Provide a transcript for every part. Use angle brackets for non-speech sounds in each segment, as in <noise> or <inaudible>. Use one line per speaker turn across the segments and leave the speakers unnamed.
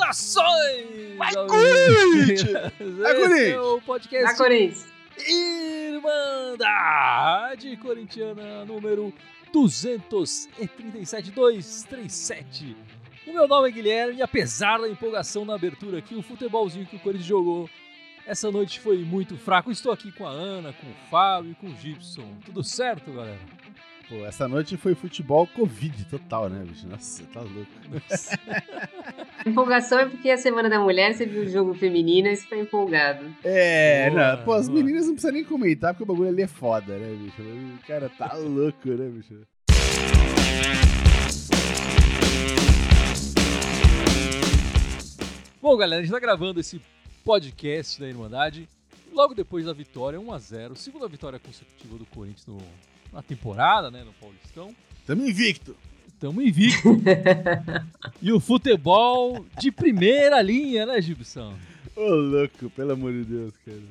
Saudações!
Vai! Corinthians! Vai,
é o podcast
Na Corinthians.
Irmandade Corintiana número 237 237. O meu nome é Guilherme e apesar da empolgação na abertura aqui, o futebolzinho que o Corinthians jogou essa noite foi muito fraco. Estou aqui com a Ana, com o Fábio e com o Gibson. Tudo certo, galera?
Pô, essa noite foi futebol Covid total, né, bicho? Nossa, tá louco. <laughs>
Empolgação é porque é a Semana da Mulher, você viu o jogo feminino e você tá empolgado.
É,
Boa,
não, pô, as
boa.
meninas não precisam nem comentar porque o bagulho ali é foda, né, bicho? O cara tá louco, né, bicho?
Bom, galera, a gente tá gravando esse podcast da Irmandade logo depois da vitória 1x0, segunda vitória consecutiva do Corinthians no- na temporada, né, no Paulistão.
Tamo invicto.
Tamo invicto. <laughs> e o futebol de primeira linha, né, Gibson?
Ô, louco, pelo amor de Deus, cara.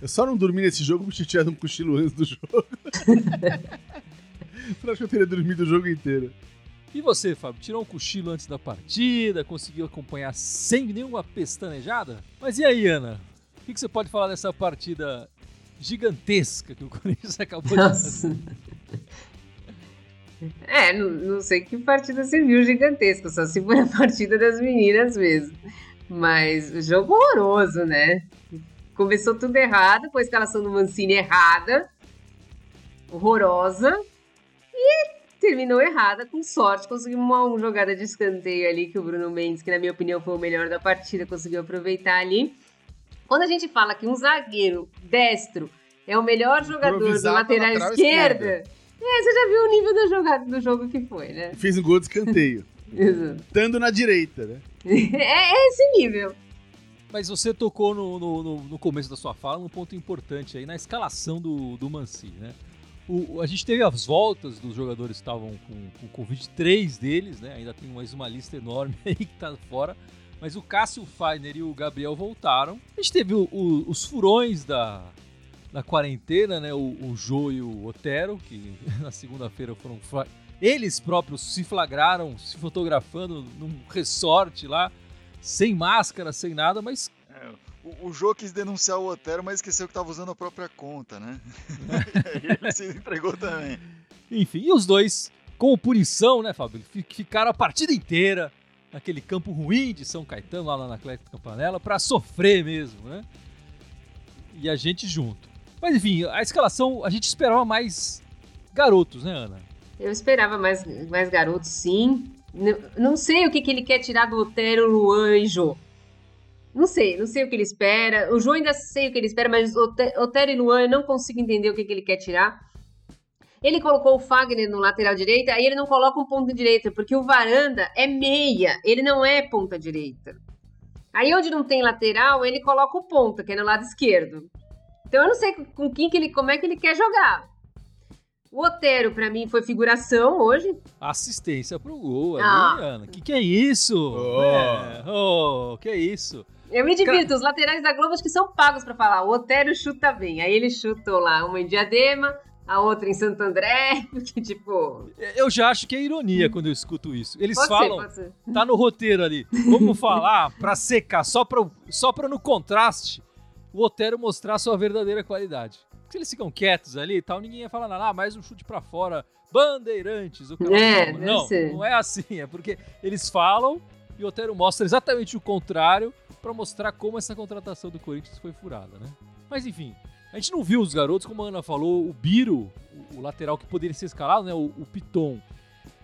Eu só não dormi nesse jogo porque tinha um cochilo antes do jogo. <laughs> Eu acho que eu teria dormido o jogo inteiro.
E você, Fábio, tirou um cochilo antes da partida, conseguiu acompanhar sem nenhuma pestanejada? Mas e aí, Ana? O que você pode falar dessa partida gigantesca que o <laughs> Corinthians acabou de fazer?
É, não, não sei que partida você viu gigantesca, só se for a partida das meninas mesmo. Mas jogo horroroso, né? Começou tudo errado, com a escalação do Mancini errada, horrorosa, e terminou errada, com sorte. Conseguimos uma, uma jogada de escanteio ali que o Bruno Mendes, que na minha opinião foi o melhor da partida, conseguiu aproveitar ali. Quando a gente fala que um zagueiro destro é o melhor jogador do lateral,
lateral
esquerda,
esquerda.
é, você já viu o nível da jogada do jogo que foi, né?
Fez um gol de escanteio. <laughs> Estando na direita, né? <laughs>
É, é esse nível.
Mas você tocou no, no, no- começo da sua fala num ponto importante aí, na escalação do, do Mancini, né? O, a gente teve as voltas dos jogadores que estavam com, com Covid, três deles, né? Ainda tem mais uma lista enorme <laughs> aí que tá fora. Mas o Cássio Feiner e o Gabriel voltaram. A gente teve o- o- os furões da, da quarentena, né? O, o Jô e o Otero, que <laughs> na segunda-feira foram. Eles próprios se flagraram se fotografando num resort lá, sem máscara, sem nada, mas
É, o, o Jô quis denunciar o Otero, mas esqueceu que tava usando a própria conta, né? e <laughs> aí ele se entregou também.
Enfim, e os dois, como punição, né, Fábio? fi- Ficaram a partida inteira naquele campo ruim de São Caetano, lá na Atlético Campanella, pra sofrer mesmo, né? E a gente junto. Mas enfim, a escalação, a gente esperava mais garotos, né, Ana?
Eu esperava mais, mais garotos, sim. Não sei o que, que ele quer tirar do Otero, Luan e Jô. Não sei, não sei o que ele espera. O Jô ainda sei o que ele espera, mas Ote- Otero e Luan eu não consigo entender o que, que ele quer tirar. Ele colocou o Fagner no lateral direita, aí ele não coloca um ponta direita, porque o Varanda é meia, ele não é ponta direita. Aí onde não tem lateral, ele coloca o ponta, que é no lado esquerdo. Então eu não sei com quem que ele, como é que ele quer jogar. O Otero, pra mim, foi figuração hoje.
Assistência pro gol ali,
Ah.
Ana. Que que é isso?
Oh.
É, oh, que é isso?
Eu me divirto, os laterais da Globo acho que são pagos pra falar. O Otero chuta bem. Aí ele chutou lá uma em Diadema, a outra em Santo André, <laughs> que tipo.
Eu já acho que é ironia quando eu escuto isso. Eles
Pode
falam,
ser, ser.
tá no roteiro ali. Vamos <laughs> falar pra secar, só pra, só pra no contraste, o Otero mostrar sua verdadeira qualidade. Se eles ficam quietos ali e tal, ninguém ia falar nada. Ah, mais um chute pra fora. Bandeirantes. O cara
É,
fala. não,
ser.
não é assim. É porque eles falam e o Otero mostra exatamente o contrário pra mostrar como essa contratação do Corinthians foi furada, né? Mas enfim, a gente não viu os garotos, como a Ana falou, o Biro, o, o lateral que poderia ser escalado, né? O, o Piton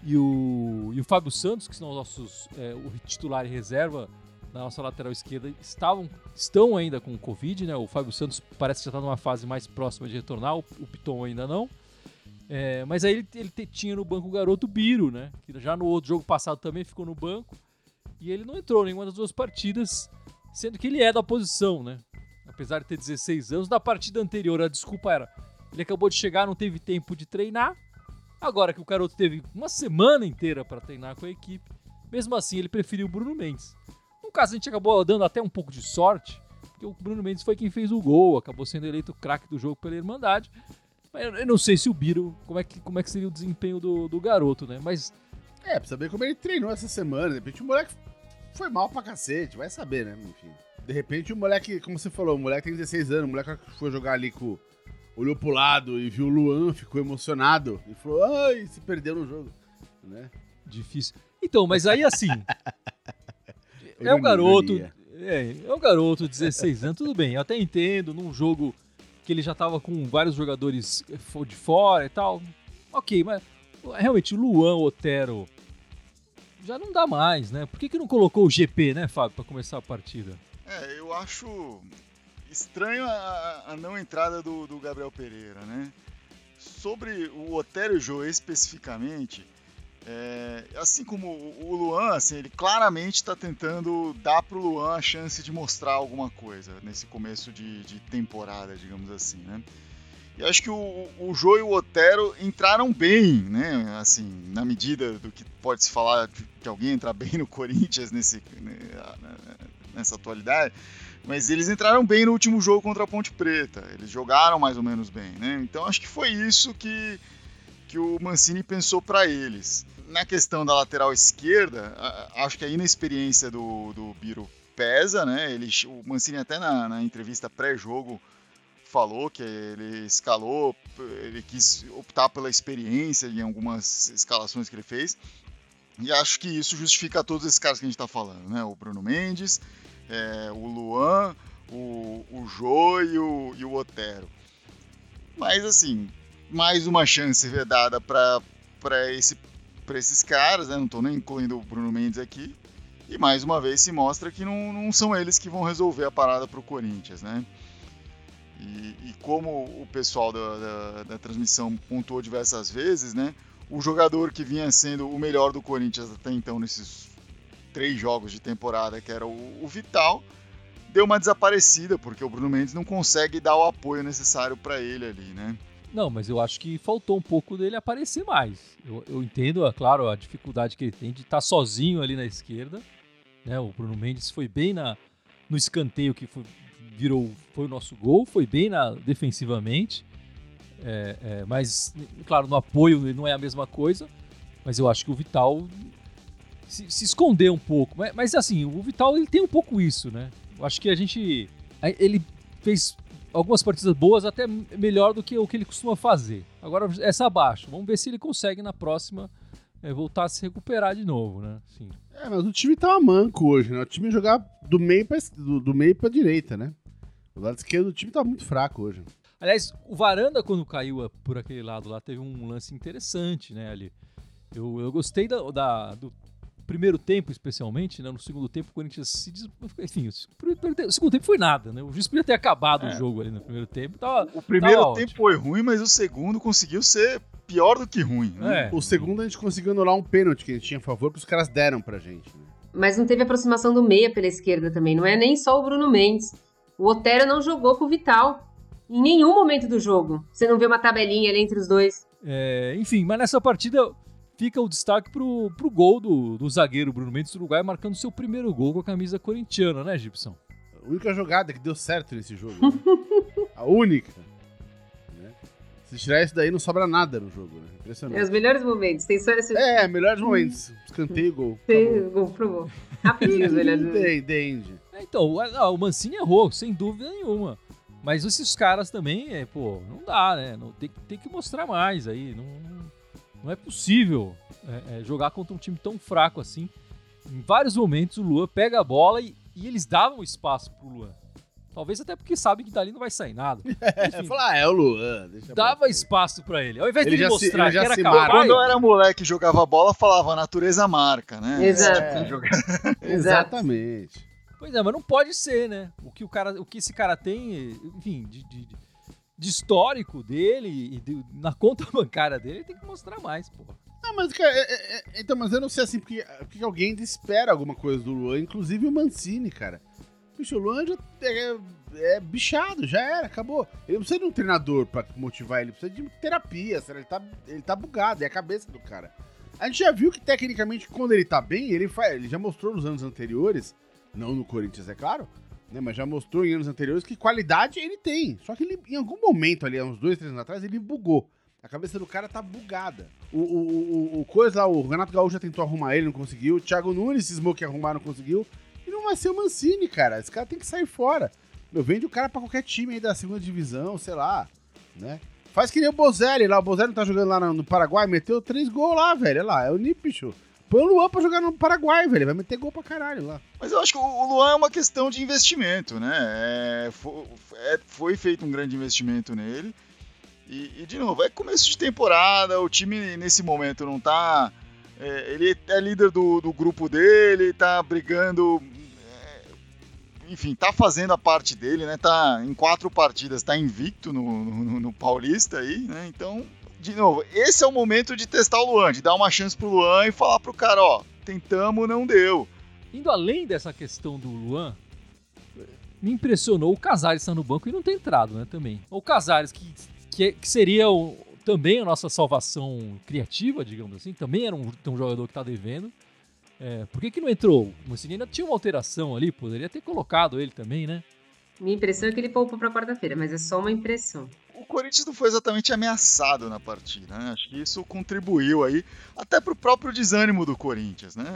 e o, e o Fábio Santos, que são os nossos é, o titular e reserva na nossa lateral esquerda, estavam, estão ainda com Covid, né? O Fábio Santos parece que já está numa fase mais próxima de retornar, o, o Piton ainda não. É, mas aí ele, ele tinha no banco o garoto Biro, né? Que já no outro jogo passado também ficou no banco. E ele não entrou nenhuma das duas partidas, sendo que ele é da posição, né? Apesar de ter 16 anos, da partida anterior a desculpa era ele acabou de chegar, não teve tempo de treinar. Agora que o garoto teve uma semana inteira para treinar com a equipe, mesmo assim ele preferiu o Bruno Mendes. Um caso a gente acabou dando até um pouco de sorte, porque o Bruno Mendes foi quem fez o gol, acabou sendo eleito craque do jogo pela Irmandade. Mas eu não sei se o Biro, como é que, como é que seria o desempenho do, do garoto, né? Mas.
É, pra saber como ele treinou essa semana. De repente o moleque foi mal pra cacete, vai saber, né? Enfim. De repente o moleque, como você falou, o moleque tem 16 anos, o moleque foi jogar ali com. Olhou pro lado e viu o Luan, ficou emocionado e falou: ai, se perdeu no jogo. Né?
Difícil. Então, mas aí assim. <laughs> é um garoto. É, é um garoto de 16 anos, tudo bem, eu até entendo, num jogo que ele já tava com vários jogadores de fora e tal. Ok, mas realmente o Luan Otero já não dá mais, né? Por que, que não colocou o GP, né, Fábio, para começar a partida?
É, eu acho estranho a, a não entrada do, do, Gabriel Pereira, né? Sobre o Otero Jô especificamente, é, assim como o Luan, assim, ele claramente está tentando dar para o Luan a chance de mostrar alguma coisa nesse começo de, de temporada, digamos assim, né? E acho que o, o Jô e o Otero entraram bem, né? Assim, na medida do que pode se falar de, alguém entrar bem no Corinthians nesse, né, nessa atualidade. Mas eles entraram bem no último jogo contra a Ponte Preta. Eles jogaram mais ou menos bem, né? Então acho que foi isso que, que o Mancini pensou para eles na questão da lateral esquerda, acho que a inexperiência do, do Biro pesa, né? Ele, o Mancini até na, na entrevista pré-jogo falou que ele escalou, ele quis optar pela experiência em algumas escalações que ele fez. E acho que isso justifica todos esses caras que a gente está falando, né? O Bruno Mendes, é, o Luan, o, o Jô e o, e o Otero. Mas assim, mais uma chance dada para esse esses caras, né? Não estou nem incluindo o Bruno Mendes aqui. E mais uma vez se mostra que não, não são eles que vão resolver a parada para o Corinthians, né? E, e, como o pessoal da, da, da, transmissão pontuou diversas vezes, né? O jogador que vinha sendo o melhor do Corinthians até então nesses três jogos de temporada, que era o, o Vital, deu uma desaparecida porque o Bruno Mendes não consegue dar o apoio necessário para ele ali, né?
Não, mas eu acho que faltou um pouco dele aparecer mais. Eu, eu entendo, é claro, a dificuldade que ele tem de estar tá sozinho ali na esquerda. Né? O Bruno Mendes foi bem na, no escanteio que foi, virou foi o nosso gol, foi bem na, defensivamente. É, é, mas, claro, no apoio não é a mesma coisa. Mas eu acho que o Vital se, se escondeu um pouco. Mas, mas, assim, o Vital ele tem um pouco isso, né? Eu acho que a gente. Ele fez algumas partidas boas, até melhor do que o que ele costuma fazer. Agora, essa abaixo. Vamos ver se ele consegue na próxima é, voltar a se recuperar de novo, né? Sim.
É, mas o time tava manco hoje, né? O time jogar do meio pra, do, do meio pra direita, né? O lado esquerdo do time tava muito fraco hoje.
Aliás, o Varanda, quando caiu por aquele lado lá, teve um lance interessante, né, ali. Eu, eu gostei da, da do primeiro tempo, especialmente, né? No segundo tempo, o Corinthians se. Des... Enfim, o segundo tempo foi nada, né? O juiz podia ter acabado é. o jogo ali no primeiro tempo. Tava,
o primeiro tempo ótimo. foi ruim, mas o segundo conseguiu ser pior do que ruim. Né?
É. O segundo a gente conseguiu anular um pênalti que a gente tinha a favor, que os caras deram pra gente. Né?
Mas não teve aproximação do meia pela esquerda também. Não é nem só o Bruno Mendes. O Otero não jogou com o Vital. Em nenhum momento do jogo. Você não vê uma tabelinha ali entre os dois.
É, enfim, mas nessa partida fica o destaque pro, pro gol do, do zagueiro Bruno Mendes do Uruguai, marcando seu primeiro gol com a camisa corintiana, né, Gibson?
A única jogada que deu certo nesse jogo. Né? <laughs> a única. Né? Se tirar isso daí, não sobra nada no jogo, né? Impressionante.
É os melhores momentos. Tem só esse...
É, melhores momentos. Escanteio e gol.
Tem gol, provou. Rapidinho os melhores momentos.
Tem,
É, então, o, o Mancini errou, sem dúvida nenhuma. Mas esses caras também, é, pô, não dá, né? Não, tem, tem que mostrar mais aí. Não, não é possível é, é, jogar contra um time tão fraco assim. Em vários momentos o Luan pega a bola e, e eles davam espaço pro Luan. Talvez até porque sabem que dali não vai sair nada. <laughs>
Enfim, Falar, ah, é o Luan.
dava espaço para ele. Ao invés ele de ele mostrar
se,
ele que era capaz...
Quando eu era moleque e jogava bola, falava a natureza marca, né?
Exato.
É. <laughs> Exatamente.
Pois é, mas não pode ser, né? O que, o cara, o que esse cara tem, enfim, de, de, de histórico dele e de, na conta <laughs> bancária dele, tem que mostrar mais, pô.
Não, mas, cara, é, é, é, então, mas eu não sei assim, porque, porque alguém espera alguma coisa do Luan, inclusive o Mancini, cara. Bicho, o Luan já é, é, bichado, já era, acabou. Ele precisa de um treinador pra motivar ele, precisa de terapia, Ele tá, ele tá bugado, é a cabeça do cara. A gente já viu que, tecnicamente, quando ele tá bem, ele, faz, ele já mostrou nos anos anteriores Não no Corinthians, é claro, né? Mas já mostrou em anos anteriores que qualidade ele tem. Só que ele, em algum momento ali, há uns dois, três anos atrás, ele bugou. A cabeça do cara tá bugada. O, o, o, o coisa lá, o Renato Gaúcho já tentou arrumar ele, não conseguiu. O Thiago Nunes cismou que arrumar, não conseguiu. E não vai ser o Mancini, cara. Esse cara tem que sair fora. Meu, vende o cara pra qualquer time aí da segunda divisão, sei lá, né? Faz que nem o Bozelli lá. O Bozelli tá jogando lá no Paraguai, meteu três gols lá, velho. Olha lá, é o Nipicho. Põe o Luan pra jogar no Paraguai, velho. Vai meter gol pra caralho lá.
Mas eu acho que o Luan é uma questão de investimento, né? É, foi, é, foi, feito um grande investimento nele. E, e, de novo, é começo de temporada, o time nesse momento não tá. É, ele é líder do, do grupo dele, tá brigando enfim, tá fazendo a parte dele, né? Tá em quatro partidas, tá invicto no, no, no, Paulista aí, né? Então, de novo, esse é o momento de testar o Luan, de dar uma chance pro Luan e falar pro cara, ó, tentamos, não deu.
Indo além dessa questão do Luan, me impressionou o Casares estar no banco e não ter entrado, né, também. O Casares, que, que, que seria o, também a nossa salvação criativa, digamos assim, também era um, um jogador que tá devendo. É, por que, que não entrou? O Mancini ainda tinha uma alteração ali, poderia ter colocado ele também, né?
Minha impressão é que ele poupou para quarta-feira, mas é só uma impressão.
O Corinthians não foi exatamente ameaçado na partida, né? Acho que isso contribuiu aí, até pro próprio desânimo do Corinthians, né?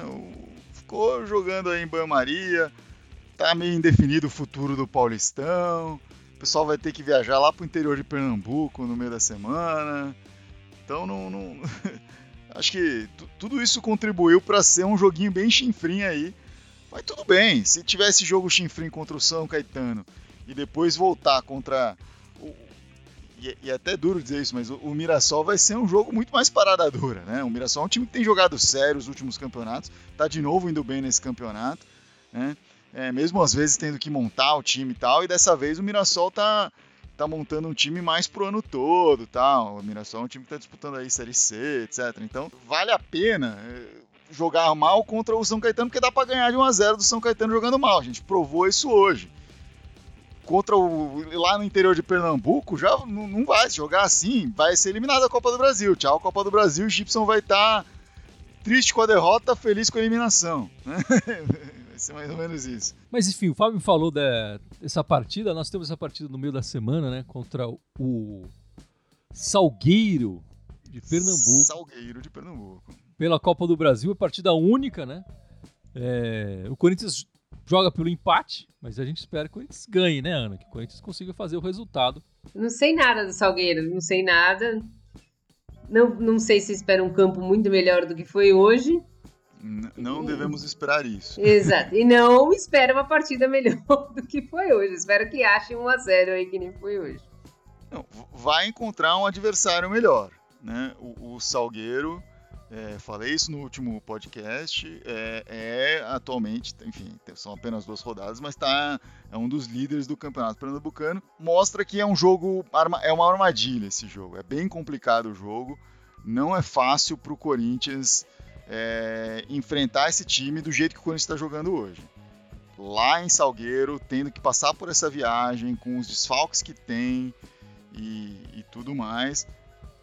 Ficou jogando aí em banho-maria, tá meio indefinido o futuro do Paulistão, o pessoal vai ter que viajar lá pro interior de Pernambuco no meio da semana, então não... não... <laughs> Acho que tudo isso contribuiu para ser um joguinho bem chinfrim aí. Mas tudo bem, se tivesse jogo chinfrim contra o São Caetano e depois voltar contra o, e, e é até duro dizer isso, mas o, o, Mirassol vai ser um jogo muito mais parada dura, né? O Mirassol é um time que tem jogado sério os últimos campeonatos, tá de novo indo bem nesse campeonato, né? É, mesmo às vezes tendo que montar o time e tal, e dessa vez o Mirassol tá tá montando um time mais pro ano todo, tal. O Mirassol é um time que tá disputando aí Série C, etc. Então, vale a pena eh, jogar mal contra o São Caetano, porque dá para ganhar de 1 a 0 do São Caetano jogando mal. A gente provou isso hoje. Contra o lá no interior de Pernambuco, já não, não vai se jogar assim, vai ser eliminado da Copa do Brasil. Tchau, Copa do Brasil, o Gibson vai estar tá triste com a derrota, feliz com a eliminação. Né? <laughs> ser mais ou menos isso.
Mas enfim, o Fábio falou dessa partida. Nós temos essa partida no meio da semana, né? Contra o Salgueiro de Pernambuco.
Salgueiro de Pernambuco.
Pela Copa do Brasil, partida única, né? É, o Corinthians joga pelo empate, mas a gente espera que o Corinthians ganhe, né, Ana? Que o Corinthians consiga fazer o resultado.
Não sei nada do Salgueiro, não sei nada. Não, não sei se espera um campo muito melhor do que foi hoje
não devemos esperar isso.
Exato. E não espera uma partida melhor <laughs> do que foi hoje. Espero que achem um a 0 aí que nem foi hoje.
Não, vai encontrar um adversário melhor. Né? O, o Salgueiro, é, falei isso no último podcast, é, é, atualmente, enfim, são apenas duas rodadas, mas tá, é um dos líderes do campeonato pernambucano. Mostra que é um jogo, é uma armadilha esse jogo. É bem complicado o jogo. Não é fácil para o Corinthians é, enfrentar esse time do jeito que o Corinthians está jogando hoje. Lá em Salgueiro, tendo que passar por essa viagem, com os desfalques que tem e, e tudo mais.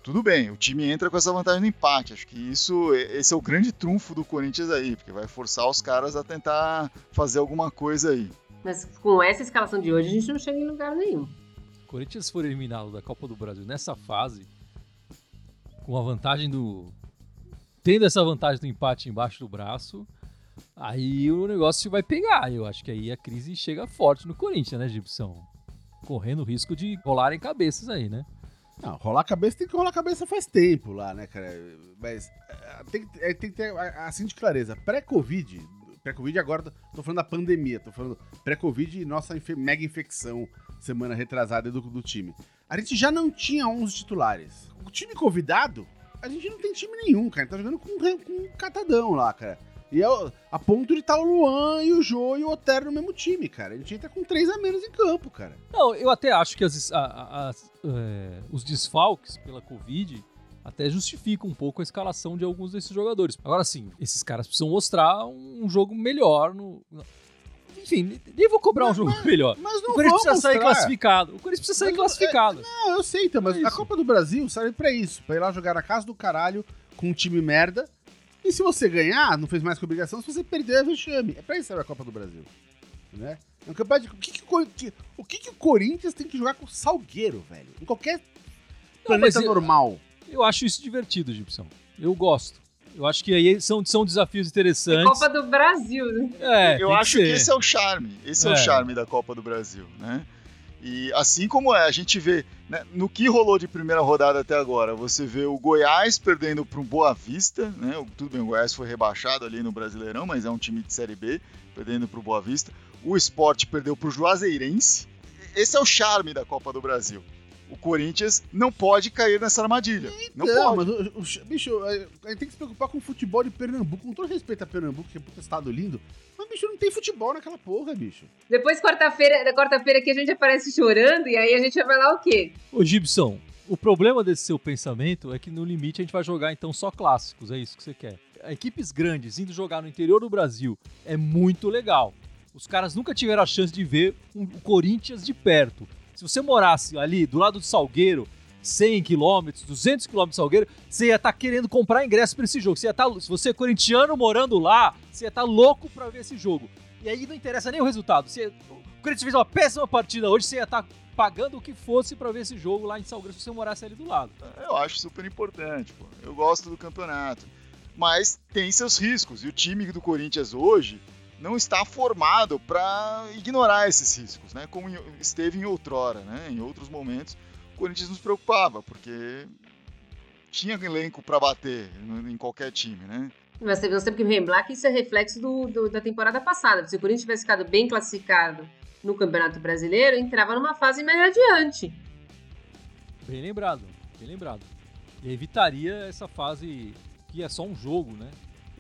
Tudo bem, o time entra com essa vantagem no empate. Acho que isso, esse é o grande trunfo do Corinthians aí, porque vai forçar os caras a tentar fazer alguma coisa aí.
Mas com essa escalação de hoje, a gente não chega em lugar nenhum.
O Corinthians for eliminado da Copa do Brasil nessa fase, com a vantagem do, tendo essa vantagem do empate embaixo do braço, aí o negócio vai pegar. Eu acho que aí a crise chega forte no Corinthians, né, Gibson? Correndo o risco de rolarem cabeças aí, né?
Não, rolar cabeça tem que rolar cabeça faz tempo lá, né, cara? Mas é, tem, é, tem que ter, assim de clareza, pré-Covid, pré-Covid agora, tô falando da pandemia, tô falando pré-Covid e nossa infe mega infecção semana retrasada do, do time. A gente já não tinha 11 titulares. O time convidado a gente não tem time nenhum, cara. A gente tá jogando com, com um catadão lá, cara. E é a ponto de estar tá o Luan e o Jô e o Otero no mesmo time, cara. A gente entra com três a menos em campo, cara.
Não, eu até acho que as, a, é, os desfalques pela Covid até justificam um pouco a escalação de alguns desses jogadores. Agora sim, esses caras precisam mostrar um jogo melhor no, enfim, nem vou cobrar mas, um jogo
mas,
melhor.
Mas não
o Corinthians
precisa
sair classificado. O Corinthians precisa sair mas, classificado.
É, não, eu sei, então, mas é a Copa do Brasil serve pra isso. Pra ir lá jogar na casa do caralho com um time merda. E se você ganhar, não fez mais que obrigação. Se você perder, é vexame. É pra isso que a Copa do Brasil. né? É um campeonato de... O que, que, o que- o que, que o Corinthians tem que jogar com o Salgueiro, velho? Em qualquer planeta
eu-
normal.
Eu acho isso divertido, Gibson. Eu gosto. Eu acho que aí são, são desafios
É
interessantes.
Copa do Brasil, né?
É,
Eu acho
ser.
que esse é o charme. Esse é. o
É.
charme da Copa do Brasil, né? E assim como é, a gente vê né, no que rolou de primeira rodada até agora, você vê o Goiás perdendo para um Boa Vista, né? o- Tudo bem, o Goiás foi rebaixado ali no Brasileirão, mas é um time de Série B, perdendo para o Boa Vista. O Sport perdeu para o Juazeirense. Esse é o charme da Copa do Brasil. O Corinthians não pode cair nessa armadilha. Não,
Não,
pode.
mas o, o- bicho, gente tem que se preocupar com o futebol de Pernambuco. Com todo respeito a Pernambuco, que é um estado lindo. Mas, bicho, não tem futebol naquela porra, bicho.
Depois, quarta-feira, da quarta-feira aqui, a gente aparece chorando e aí a gente vai falar o quê?
Ô, Gibson, o problema desse seu pensamento é que no limite a gente vai jogar então só clássicos, é isso que você quer. Equipes grandes indo jogar no interior do Brasil é muito legal. Os caras nunca tiveram a chance de ver um- o Corinthians de perto. Se você morasse ali do lado do Salgueiro, 100 quilômetros, 200 quilômetros de Salgueiro, você ia estar querendo comprar ingresso para esse jogo. Você ia tá, se você é corintiano morando lá, você ia estar louco para ver esse jogo. E aí não interessa nem o resultado. Você, o Corinthians fez uma péssima partida hoje, você ia estar pagando o que fosse para ver esse jogo lá em Salgueiro se você morasse ali do lado.
Eu acho super importante, pô. Eu gosto do campeonato. Mas tem seus riscos. E o time do Corinthians hoje não está formado para ignorar esses riscos, né? Como esteve em outrora, né? Em outros momentos, o Corinthians nos preocupava, porque tinha elenco para bater no- em qualquer time, né?
Mas nós temos que lembrar que isso é reflexo do, do- da temporada passada. Se o Corinthians tivesse ficado bem classificado no Campeonato Brasileiro, entrava numa fase mais adiante.
Bem lembrado, bem lembrado. E evitaria essa fase que é só um jogo, né?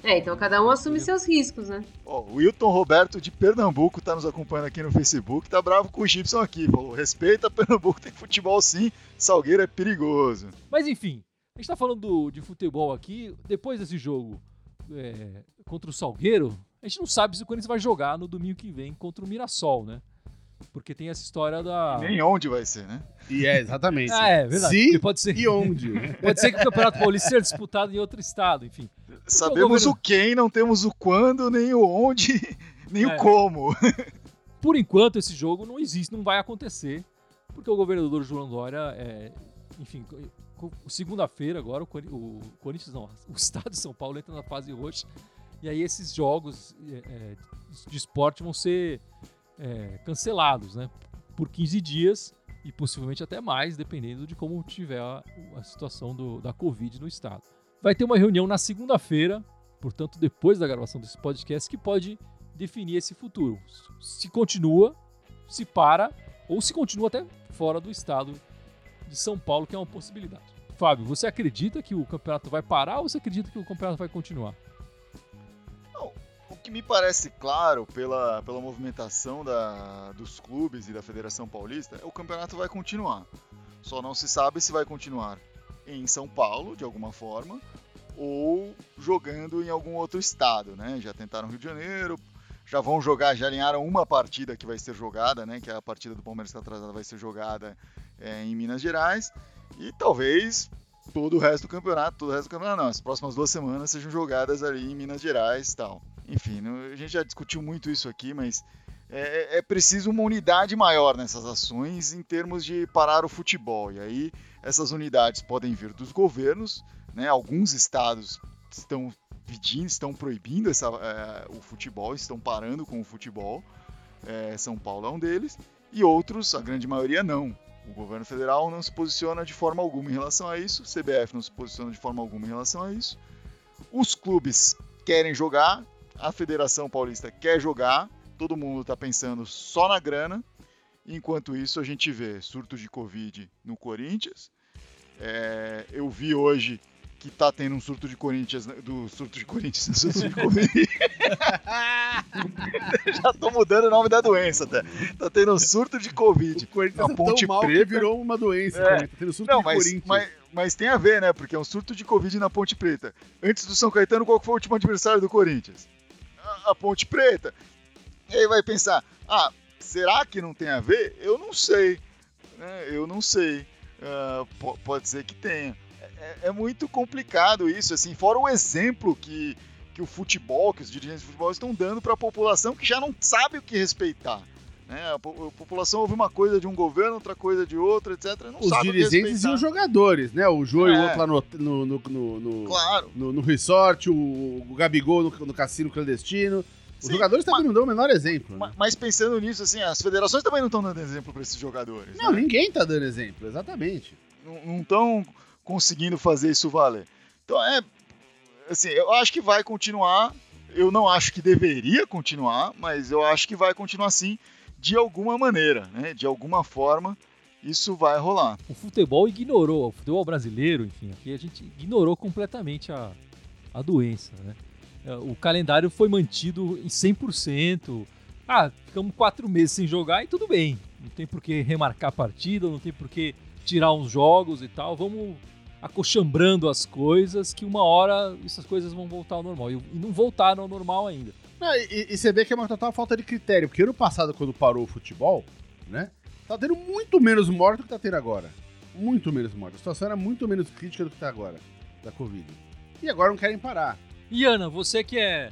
É, então cada um assume seus riscos, né?
Ó, o Wilton Roberto de Pernambuco tá nos acompanhando aqui no Facebook, tá bravo com o Gibson aqui. Falou: respeita <laughs> Pernambuco, tem futebol sim, Salgueiro é perigoso.
Mas enfim, a gente tá falando do- de futebol aqui. Depois desse jogo é, contra o Salgueiro, a gente não sabe se o Corinthians vai jogar no domingo que vem contra o Mirassol, né? Porque tem essa história da.
Nem onde vai ser, né?
E é, exatamente.
Ah, é verdade.
Se
pode ser,
e onde? <laughs>
pode ser que o Campeonato Paulista seja disputado em outro estado, enfim.
Sabemos o quem, não temos o quando, nem o onde, <laughs> nem
É.
o como. <laughs>
Por enquanto, esse jogo não existe, não vai acontecer, porque o governador João Dória, é, enfim, segunda-feira agora, o Corinthians não, <laughs> o Estado de São Paulo entra na fase roxa, e aí esses jogos é, é, de esporte vão ser é, cancelados, né, por 15 dias e possivelmente até mais, dependendo de como tiver a, a situação do- da Covid no Estado. Vai ter uma reunião na segunda-feira, portanto, depois da gravação desse podcast, que pode definir esse futuro. Se continua, se para, ou se continua até fora do estado de São Paulo, que é uma possibilidade. Fábio, você acredita que o campeonato vai parar ou você acredita que o campeonato vai continuar?
O que me parece claro pela, pela movimentação da, dos clubes e da Federação Paulista é o campeonato vai continuar. Só não se sabe se vai continuar em São Paulo, de alguma forma, ou jogando em algum outro estado, né? Já tentaram Rio de Janeiro, já vão jogar, já alinharam uma partida que vai ser jogada, né? Que é a partida do Palmeiras está atrasada, vai ser jogada é, em Minas Gerais. E talvez todo o resto do campeonato, todo o resto do campeonato não, as próximas duas semanas sejam jogadas ali em Minas Gerais e tal. Enfim, a gente já discutiu muito isso aqui, mas é, é preciso uma unidade maior nessas ações em termos de parar o futebol. E aí essas unidades podem vir dos governos, né? Alguns estados estão pedindo, estão proibindo essa, é, o futebol, estão parando com o futebol. É, São Paulo é um deles. E outros, a grande maioria, não. O governo federal não se posiciona de forma alguma em relação a isso, o CBF não se posiciona de forma alguma em relação a isso. Os clubes querem jogar, a Federação Paulista quer jogar, todo mundo está pensando só na grana. Enquanto isso, a gente vê surto de Covid no Corinthians. É, eu vi hoje que tá tendo um surto de Corinthians, do surto de Corinthians, <laughs> surto de Covid. <laughs> Já tô mudando o nome da doença, até. Tá tendo um surto de Covid.
O Corinthians
Na
é tão
Ponte
mal que
Preta.
virou uma doença,
É.
Tá tendo surto
Não,
de
mas,
Corinthians.
mas, mas tem a ver, né? Porque é um surto de Covid na Ponte Preta. Antes do São Caetano, qual foi o último adversário do Corinthians? A, a Ponte Preta. E aí vai pensar, ah, será que não tem a ver? Eu não sei. né? Eu não sei. Po- pode ser que tenha. É, é muito complicado isso, assim, fora o exemplo que, que o futebol, que os dirigentes de futebol estão dando para a população que já não sabe o que respeitar. Né? A, po- a população ouve uma coisa de um governo, outra coisa de outro, etc. Não
Os
sabe o que
dirigentes e os jogadores, né? O Jô e o
É.
outro lá no, no, no, no, no-
Claro.
no- no resort, o, o Gabigol no, no cassino clandestino. Os
Sim,
jogadores também não dão o menor exemplo.
Ma-
né?
Mas pensando nisso, assim, as federações também não estão dando exemplo para esses jogadores.
Não,
né?
ninguém tá dando exemplo, exatamente.
não estão conseguindo fazer isso valer. Então é assim, eu acho que vai continuar. Eu não acho que deveria continuar, mas eu acho que vai continuar sim, de alguma maneira, né? De alguma forma, isso vai rolar.
O futebol ignorou, o futebol brasileiro, enfim, aqui a gente ignorou completamente a, a doença, né? O calendário foi mantido em 100%. Ah, ficamos quatro meses sem jogar e tudo bem. Não tem por que remarcar a partida, não tem por que tirar uns jogos e tal. Vamos acochambrando as coisas que uma hora essas coisas vão voltar ao normal. E não voltaram ao normal ainda.
E, e você vê que é uma total falta de critério, porque ano passado, quando parou o futebol, né? Tá tendo muito menos morte do que tá tendo agora. Muito menos morte. A situação era muito menos crítica do que tá agora, da Covid. E agora não querem parar.
E Ana, você que é.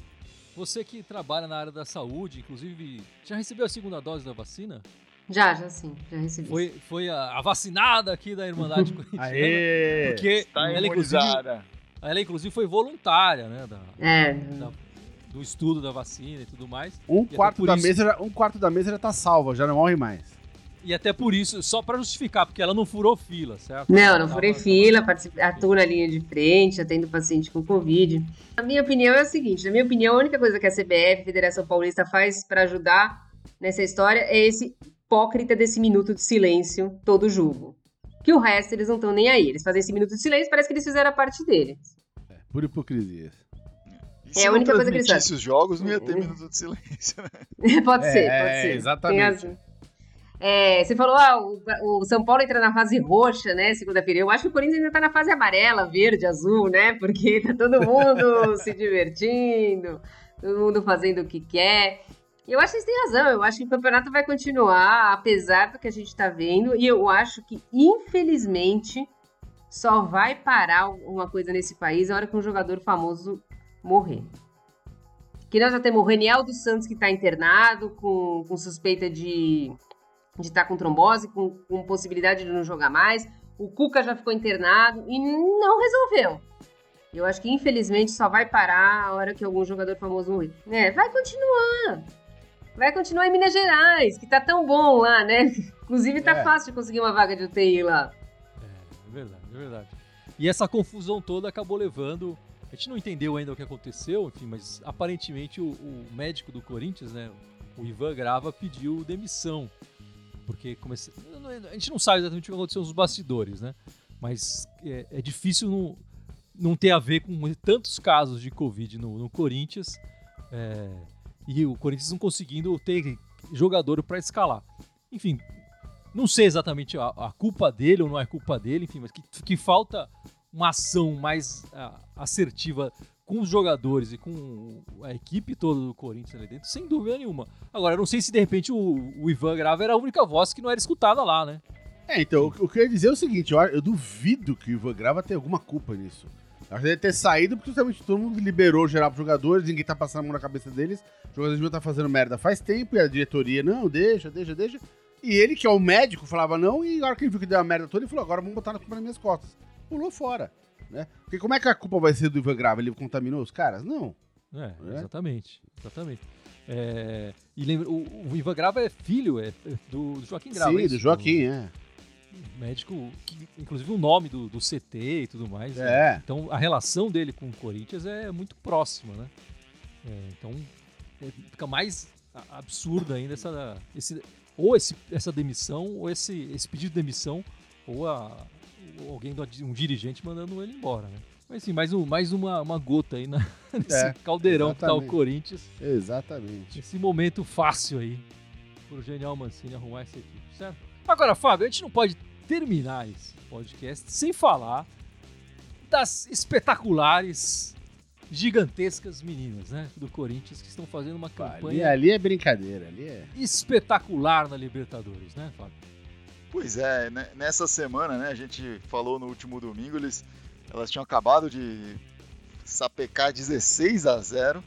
Você que trabalha na área da saúde, inclusive, já recebeu a segunda dose da vacina?
Já, já sim, já recebi.
Foi, foi a, a vacinada aqui da Irmandade <laughs> Corintiana.
Aê!
Porque
Está
ela inclusive, ela, inclusive, foi voluntária, né? Da,
É,
da- do estudo da vacina e tudo mais.
Um
até
quarto, da
isso-
mesa já, um quarto da mesa já tá salva, já não morre mais.
E até por isso, só pra justificar, porque ela não furou fila, certo?
Não, não
Tava-
furei fila, atuo na linha de frente, atendo paciente com Covid. A minha opinião é a seguinte: na minha opinião, a única coisa que a CBF, Federação Paulista, faz para ajudar nessa história é esse hipócrita desse minuto de silêncio todo julgo. Que o resto eles não estão nem aí. Eles fazem esse minuto de silêncio, parece que eles fizeram a parte deles.
Por hipocrisia.
E
É
se
a
não
única coisa que eles
transmitisse os jogos, não ia ter
É.
minuto de silêncio. né? <laughs>
pode
É,
ser, pode ser.
exatamente.
É, você falou, ah, o, o São Paulo entra na fase roxa, né, segunda-feira. Eu acho que o Corinthians ainda tá na fase amarela, verde, azul, né? Porque tá todo mundo <laughs> se divertindo, todo mundo fazendo o que quer. E eu acho que eles têm razão. Eu acho que o campeonato vai continuar, apesar do que a gente tá vendo. E eu acho que, infelizmente, só vai parar uma coisa nesse país a hora que um jogador famoso morrer. Que nós já temos o Reniel dos Santos que está internado com, com suspeita de de estar com trombose, com, com possibilidade de não jogar mais. O Cuca já ficou internado e não resolveu. Eu acho que infelizmente só vai parar a hora que algum jogador famoso morrer. É, vai continuar. Vai continuar em Minas Gerais, que tá tão bom lá, né? <laughs> Inclusive tá
É.
fácil de conseguir uma vaga de UTI lá.
É, é verdade, é verdade. E essa confusão toda acabou levando. A gente não entendeu ainda o que aconteceu, enfim, mas aparentemente o, o médico do Corinthians, né, o Ivan Grava, pediu demissão. Porque a gente não sabe exatamente o que aconteceu nos bastidores, né? Mas é, é difícil não, não ter a ver com tantos casos de Covid no, no Corinthians é, e o Corinthians não conseguindo ter jogador para escalar. Enfim, não sei exatamente a, a culpa dele ou não é culpa dele, enfim, mas que, que falta uma ação mais ah, assertiva com os jogadores e com a equipe toda do Corinthians ali dentro, sem dúvida nenhuma. Agora, eu não sei se de repente o, o Ivan Grava era a única voz que não era escutada lá, né?
É, então, o, o que eu ia dizer é o seguinte, eu, eu duvido que o Ivan Grava tenha alguma culpa nisso. Acho que ele ter saído porque justamente todo mundo liberou geral pros jogadores, ninguém tá passando a mão na cabeça deles, os jogadores deviam estar fazendo merda faz tempo, e a diretoria, não, deixa, deixa, deixa. E ele, que é o médico, falava não, e na hora que ele viu que deu a merda toda, ele falou, agora vamos botar na culpa nas minhas costas. Pulou fora, né? Porque como é que a culpa vai ser do Ivan Grava? Ele contaminou os caras? Não.
É,
É?
exatamente. Exatamente. É, e lembra, o, o Ivan Grava é filho é, é do, do Joaquim Grava. é
Sim,
isso?
do Joaquim, é.
Médico, que, inclusive o nome do, do CT e tudo mais. né?
É.
Então a relação dele com o Corinthians é muito próxima, né? É, então é, fica mais absurda ainda essa, esse, ou esse, essa demissão, ou esse, esse pedido de demissão, ou, a, alguém, um dirigente mandando ele embora, né? Mas sim, mais, um, mais uma, uma gota aí na, <laughs> nesse
É,
caldeirão que tá o
exatamente.
Corinthians.
Exatamente.
Esse momento fácil aí pro Genial Mancini arrumar essa equipe, certo? Agora, Fábio, a gente não pode terminar esse podcast sem falar das espetaculares, gigantescas meninas, né, do Corinthians que estão fazendo uma
Ali,
campanha
ali é brincadeira, ali é.
espetacular na Libertadores, né, Fábio?
Pois é, né, nessa semana, né, a gente falou no último domingo, eles, elas tinham acabado de sapecar 16 a 0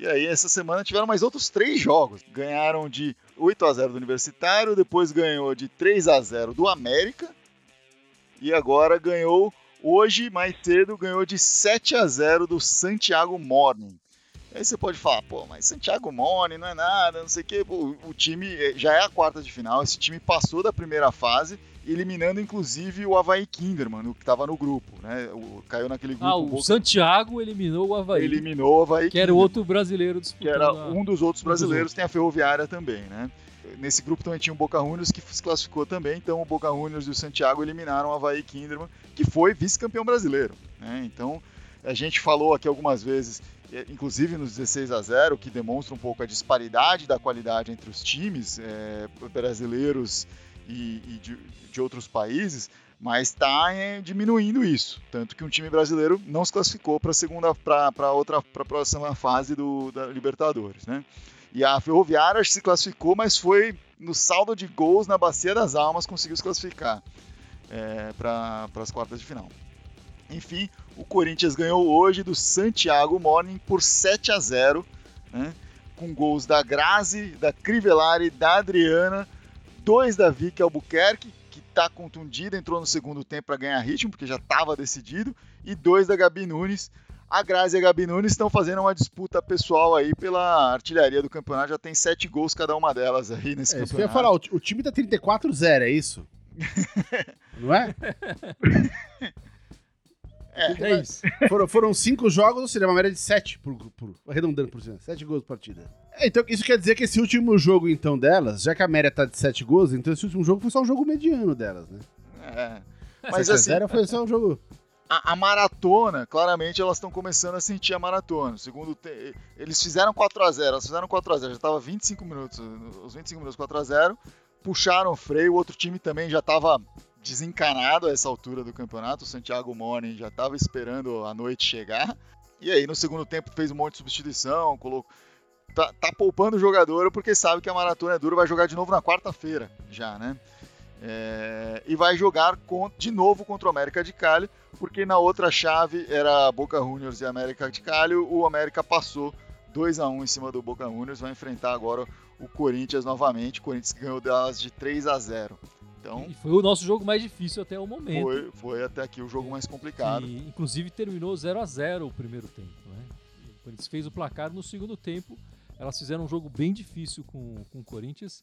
e aí, essa semana tiveram mais outros três jogos. Ganharam de 8 a 0 do Universitário, depois ganhou de 3 a 0 do América. E agora ganhou, hoje, mais cedo, ganhou de 7 a 0 do Santiago Morning. Aí você pode falar, pô, mas Santiago Morning não é nada, não sei o quê. Pô, o time eh, já é a quarta de final, esse time passou da primeira fase eliminando inclusive o Havaí Kinderman, que estava no grupo, né? O, caiu naquele grupo.
Ah, o
Boca...
Santiago eliminou o Havaí.
Eliminou o Havaí
Que era outro brasileiro disputando.
Que era um dos outros brasileiros, tem a Ferroviária também, né? Nesse grupo também tinha o Boca Juniors que se classificou também, então o Boca Juniors e o Santiago eliminaram o Havaí Kinderman, que foi vice-campeão brasileiro, né? Então, a gente falou aqui algumas vezes inclusive nos 16 a 0, que demonstra um pouco a disparidade da qualidade entre os times é, brasileiros e, e de, de, outros países, mas está é, diminuindo isso. Tanto que um time brasileiro não se classificou para a segunda, para outra, para a próxima fase do, da Libertadores, né? E a Ferroviária se classificou, mas foi no saldo de gols na Bacia das Almas conseguiu se classificar é, para as quartas de final. Enfim, o Corinthians ganhou hoje do Santiago Morning por 7 a 0, né? com gols da Grazi, da Crivellari, da Adriana dois da Vicky Albuquerque, que está contundida, entrou no segundo tempo para ganhar ritmo, porque já estava decidido, e dois da Gabi Nunes. A Grazi e a Gabi Nunes estão fazendo uma disputa pessoal aí pela artilharia do campeonato, já tem sete gols cada uma delas aí nesse é, campeonato. Eu ia
falar, o time tá 34-0, é isso? <laughs> Não é? <laughs> É, é isso. Foram, foram cinco jogos, ou seja, uma média de sete, por, por, arredondando por cima. Sete gols por partida. É, então, isso quer dizer que esse último jogo, então, delas, já que a média tá de sete gols, então esse último jogo foi só um jogo mediano delas, né?
É. Mas assim. Zero
foi só um jogo.
A, a maratona, claramente elas estão começando a sentir a maratona. Segundo te... eles fizeram 4 a 0 elas fizeram 4 a 0 já tava 25 minutos, os 25 minutos 4 a 0 puxaram o freio, o outro time também já tava desencanado a essa altura do campeonato. O Santiago Morning já estava esperando a noite chegar. E aí, no segundo tempo, fez um monte de substituição, colocou. Tá, tá poupando o jogador porque sabe que a maratona é dura, vai jogar de novo na quarta-feira já, né? É, e vai jogar com, de novo contra o América de Cali, porque na outra chave era Boca Juniors e América de Cali, o América passou 2 a 1 em cima do Boca Juniors, vai enfrentar agora o Corinthians novamente, o Corinthians ganhou delas de 3 a 0. Então,
e foi o nosso jogo mais difícil até o momento.
Foi, foi até aqui o jogo mais complicado.
E, inclusive terminou 0 a 0 o primeiro tempo. Né? O Corinthians fez o placar no segundo tempo. Elas fizeram um jogo bem difícil com, com o Corinthians.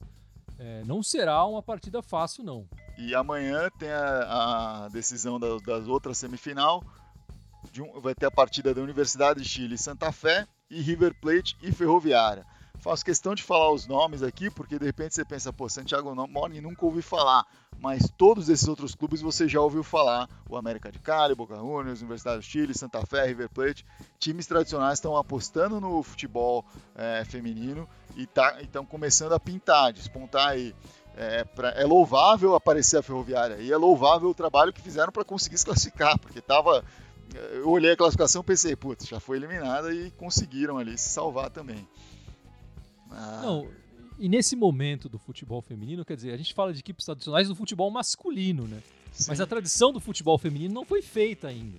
É, não será uma partida fácil, não.
E amanhã tem a, a decisão da, das outras semifinal. Um, vai ter a partida da Universidade de Chile e Santa Fé e River Plate e Ferroviária. Faço questão de falar os nomes aqui, porque de repente você pensa, pô, Santiago Morning nunca ouvi falar, mas todos esses outros clubes você já ouviu falar. O América de Cali, Boca Juniors, Universidade do Chile, Santa Fé, River Plate. Times tradicionais estão apostando no futebol é, feminino e tá, estão começando a pintar, despontar aí. É, pra, é, louvável aparecer a Ferroviária e é louvável o trabalho que fizeram para conseguir se classificar, porque tava. Eu olhei a classificação e pensei, putz, já foi eliminada e conseguiram ali se salvar também.
Ah. Não, e nesse momento do futebol feminino, quer dizer, a gente fala de equipes tradicionais do futebol masculino, né? Sim. Mas a tradição do futebol feminino não foi feita ainda.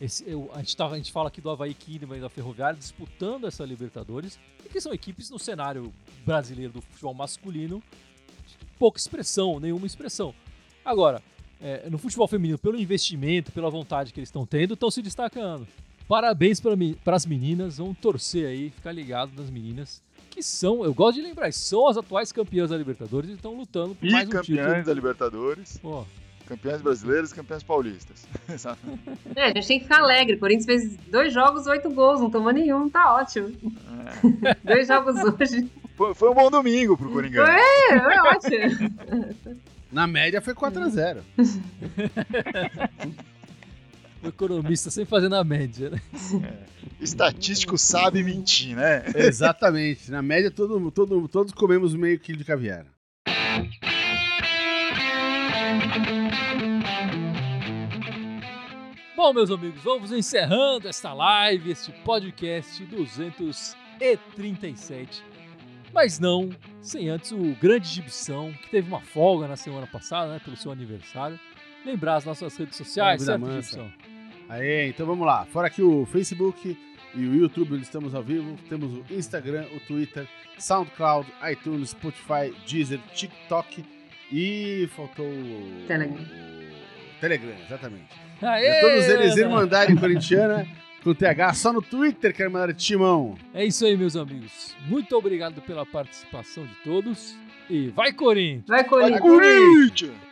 Esse, eu, a, gente tava, a gente fala aqui do Havaí Kinderman e da Ferroviária disputando essa Libertadores, que são equipes no cenário brasileiro do futebol masculino, pouca expressão, nenhuma expressão. Agora, é, no futebol feminino, pelo investimento, pela vontade que eles estão tendo, estão se destacando. Parabéns para as meninas, vamos torcer aí, ficar ligado nas meninas que são, eu gosto de lembrar, são as atuais campeãs da Libertadores e estão lutando por
e
mais um
título. campeãs da Libertadores. Pô. Campeãs brasileiras e campeãs paulistas. <laughs>
é, a gente tem que ficar alegre. O Corinthians fez dois jogos, oito gols, não tomou nenhum, tá ótimo. É. <laughs> dois jogos hoje.
Foi, foi, um bom domingo pro Coringão.
Foi, foi ótimo.
Na média foi 4x0. <laughs>
o <laughs> economista sempre fazendo a média, né?
É. Estatístico sabe mentir, né? <laughs>
Exatamente. Na média, todo, todo, todos comemos meio quilo de caviar.
Bom, meus amigos, vamos encerrando esta live, este podcast 237. Mas não sem antes o grande Gibson, que teve uma folga na semana passada, né, pelo seu aniversário. Lembrar as nossas redes sociais, certo, Gibson?
Aê, então vamos lá. Fora aqui o Facebook e o YouTube, estamos ao vivo. Temos o Instagram, o Twitter, SoundCloud, iTunes, Spotify, Deezer, TikTok e faltou o
Telegram.
o Telegram, exatamente.
Aê,
É todos eles! Irmandade Corintiana com TH só no Twitter, que é Irmandade Timão.
É isso aí, meus amigos. Muito obrigado pela participação de todos. E vai, Corinthians!
Vai, Corinthians!
Corinthians!